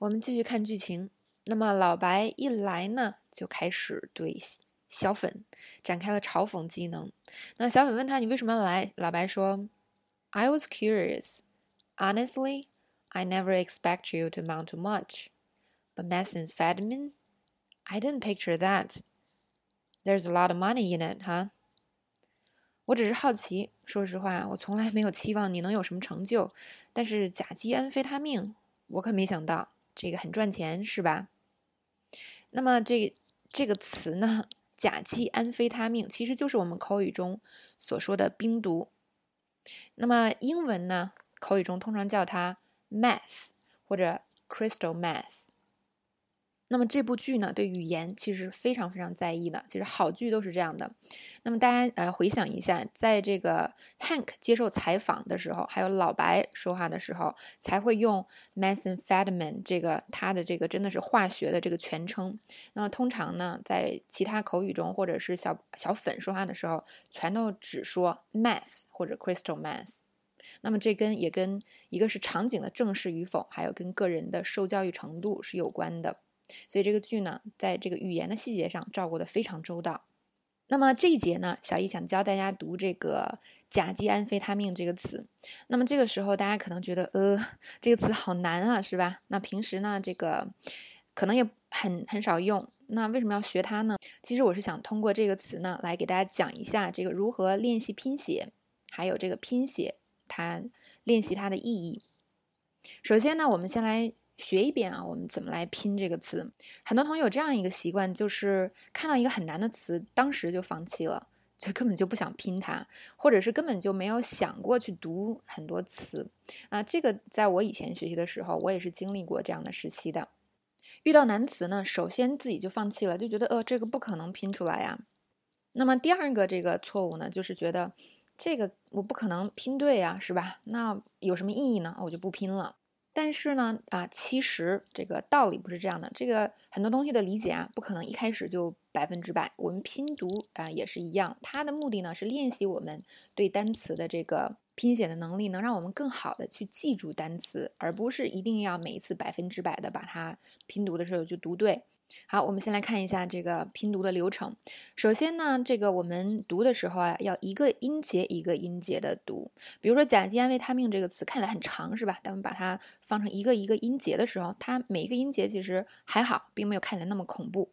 我们继续看剧情。那么老白一来呢，就开始对小粉展开了嘲讽技能。那小粉问他：“你为什么要来？”老白说：“I was curious. Honestly, I never expect you to amount to much, but methamphetamine, I didn't picture that. There's a lot of money in it, huh?” 我只是好奇，说实话，我从来没有期望你能有什么成就。但是甲基安非他命，我可没想到。这个很赚钱是吧？那么这这个词呢，甲基安非他命其实就是我们口语中所说的冰毒。那么英文呢，口语中通常叫它 meth 或者 crystal meth。那么这部剧呢，对语言其实非常非常在意的。其实好剧都是这样的。那么大家呃回想一下，在这个 Hank 接受采访的时候，还有老白说话的时候，才会用 methamphetamine 这个它的这个真的是化学的这个全称。那么通常呢，在其他口语中或者是小小粉说话的时候，全都只说 Math 或者 crystal Math。那么这跟也跟一个是场景的正式与否，还有跟个人的受教育程度是有关的。所以这个剧呢，在这个语言的细节上照顾的非常周到。那么这一节呢，小易想教大家读这个甲基安非他命这个词。那么这个时候大家可能觉得，呃，这个词好难啊，是吧？那平时呢，这个可能也很很少用。那为什么要学它呢？其实我是想通过这个词呢，来给大家讲一下这个如何练习拼写，还有这个拼写它练习它的意义。首先呢，我们先来。学一遍啊，我们怎么来拼这个词？很多同学有这样一个习惯，就是看到一个很难的词，当时就放弃了，就根本就不想拼它，或者是根本就没有想过去读很多词啊。这个在我以前学习的时候，我也是经历过这样的时期的。遇到难词呢，首先自己就放弃了，就觉得呃这个不可能拼出来呀。那么第二个这个错误呢，就是觉得这个我不可能拼对呀，是吧？那有什么意义呢？我就不拼了。但是呢，啊，其实这个道理不是这样的。这个很多东西的理解啊，不可能一开始就百分之百。我们拼读啊也是一样，它的目的呢是练习我们对单词的这个拼写的能力，能让我们更好的去记住单词，而不是一定要每一次百分之百的把它拼读的时候就读对。好，我们先来看一下这个拼读的流程。首先呢，这个我们读的时候啊，要一个音节一个音节的读。比如说“甲基安维他命”这个词看起来很长，是吧？但我们把它放成一个一个音节的时候，它每一个音节其实还好，并没有看起来那么恐怖。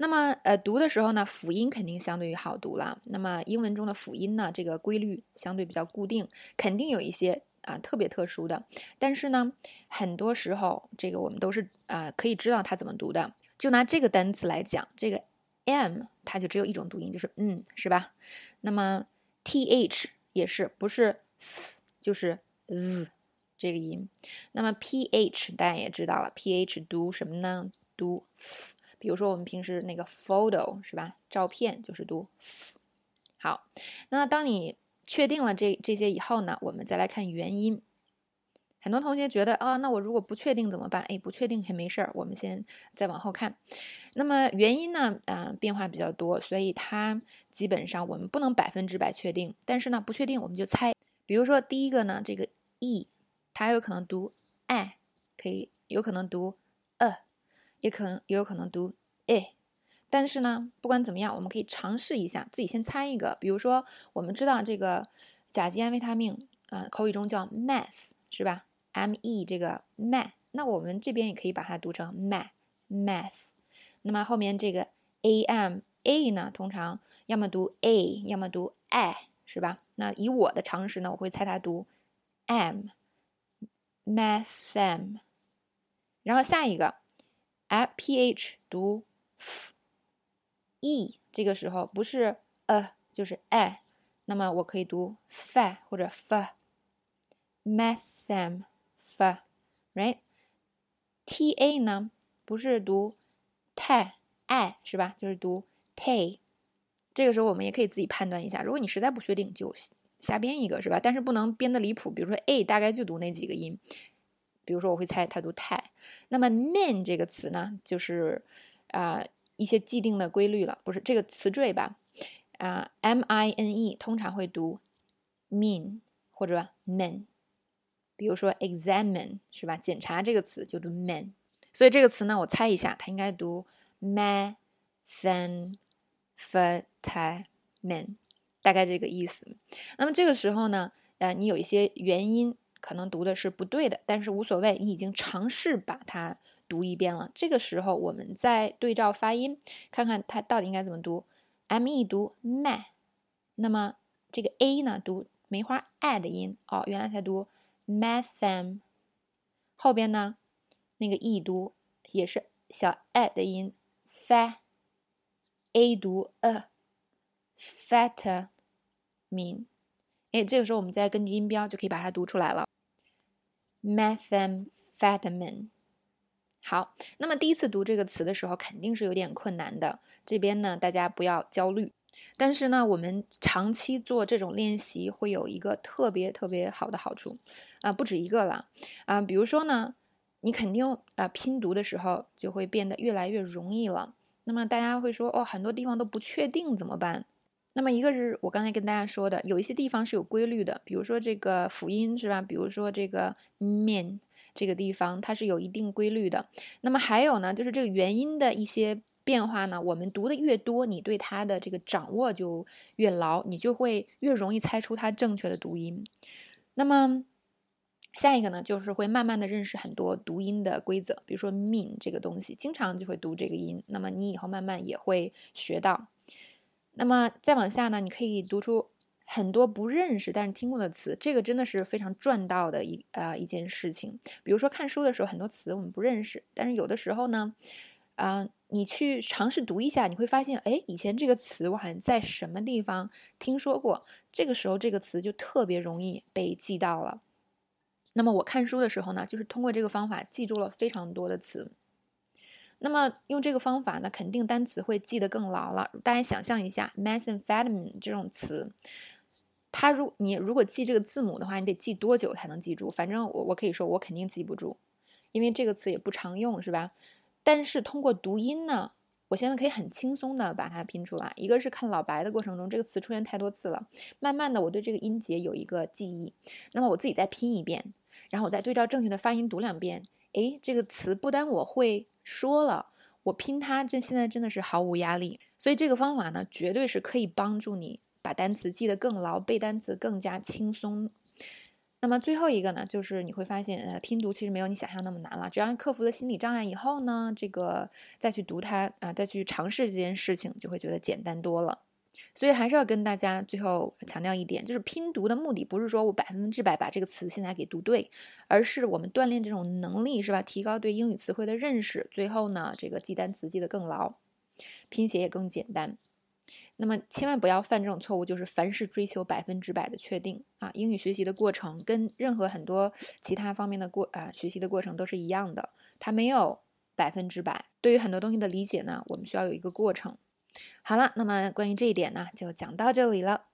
那么，呃，读的时候呢，辅音肯定相对于好读了。那么，英文中的辅音呢，这个规律相对比较固定，肯定有一些啊特别特殊的。但是呢，很多时候这个我们都是啊可以知道它怎么读的。就拿这个单词来讲，这个 m 它就只有一种读音，就是嗯，是吧？那么 th 也是，不是就是 z 这个音。那么 ph 大家也知道了，ph 读什么呢？读。比如说我们平时那个 photo 是吧？照片就是读。好，那当你确定了这这些以后呢，我们再来看元音。很多同学觉得啊，那我如果不确定怎么办？哎，不确定也没事儿，我们先再往后看。那么原因呢？啊，变化比较多，所以它基本上我们不能百分之百确定。但是呢，不确定我们就猜。比如说第一个呢，这个 e，它有可能读 i，可以有可能读 a，也可能也有可能读 e。但是呢，不管怎么样，我们可以尝试一下，自己先猜一个。比如说，我们知道这个甲基安维他命啊，口语中叫 meth，是吧？m e 这个 math，那我们这边也可以把它读成 math math。那么后面这个 a m a 呢，通常要么读 a，要么读 i，是吧？那以我的常识呢，我会猜它读 m math m。然后下一个 f p h 读 F e 这个时候不是 a 就是 i，那么我可以读 fa 或者 f math m。f right，t a 呢不是读 t i 是吧？就是读 ta。这个时候我们也可以自己判断一下，如果你实在不确定，就瞎编一个，是吧？但是不能编的离谱。比如说 a 大概就读那几个音，比如说我会猜它读 t。那么 min 这个词呢，就是啊一些既定的规律了，不是这个词缀吧？啊 m i n e 通常会读 mean 或者 men，。比如说 examine 是吧？检查这个词就读 man。所以这个词呢，我猜一下，它应该读 methamphetamine，大概这个意思。那么这个时候呢，呃，你有一些元音可能读的是不对的，但是无所谓，你已经尝试把它读一遍了。这个时候我们再对照发音，看看它到底应该怎么读。me 读 me，那么这个 a 呢读梅花 a 的音哦，原来它读 methem，后边呢？那个 e 读也是小 a 的音，fa，a 读 a，fatamine，哎，这个时候我们再根据音标就可以把它读出来了，methamphetamine。好，那么第一次读这个词的时候肯定是有点困难的，这边呢大家不要焦虑，但是呢我们长期做这种练习会有一个特别特别好的好处啊，不止一个了啊，比如说呢。你肯定啊，拼读的时候就会变得越来越容易了。那么大家会说，哦，很多地方都不确定怎么办？那么一个是我刚才跟大家说的，有一些地方是有规律的，比如说这个辅音是吧？比如说这个 mean 这个地方它是有一定规律的。那么还有呢，就是这个元音的一些变化呢，我们读的越多，你对它的这个掌握就越牢，你就会越容易猜出它正确的读音。那么。下一个呢，就是会慢慢的认识很多读音的规则，比如说 mean 这个东西，经常就会读这个音，那么你以后慢慢也会学到。那么再往下呢，你可以读出很多不认识但是听过的词，这个真的是非常赚到的一啊一件事情。比如说看书的时候，很多词我们不认识，但是有的时候呢，啊，你去尝试读一下，你会发现，哎，以前这个词我好像在什么地方听说过，这个时候这个词就特别容易被记到了。那么我看书的时候呢，就是通过这个方法记住了非常多的词。那么用这个方法呢，肯定单词会记得更牢了。大家想象一下，methamphetamine 这种词，它如你如果记这个字母的话，你得记多久才能记住？反正我我可以说我肯定记不住，因为这个词也不常用，是吧？但是通过读音呢，我现在可以很轻松的把它拼出来。一个是看老白的过程中，这个词出现太多次了，慢慢的我对这个音节有一个记忆。那么我自己再拼一遍。然后我再对照正确的发音读两遍，诶，这个词不单我会说了，我拼它，这现在真的是毫无压力。所以这个方法呢，绝对是可以帮助你把单词记得更牢，背单词更加轻松。那么最后一个呢，就是你会发现，呃，拼读其实没有你想象那么难了。只要克服了心理障碍以后呢，这个再去读它啊，再去尝试这件事情，就会觉得简单多了。所以还是要跟大家最后强调一点，就是拼读的目的不是说我百分之百把这个词现在给读对，而是我们锻炼这种能力，是吧？提高对英语词汇的认识，最后呢，这个记单词记得更牢，拼写也更简单。那么千万不要犯这种错误，就是凡事追求百分之百的确定啊！英语学习的过程跟任何很多其他方面的过啊学习的过程都是一样的，它没有百分之百。对于很多东西的理解呢，我们需要有一个过程。好了，那么关于这一点呢，就讲到这里了。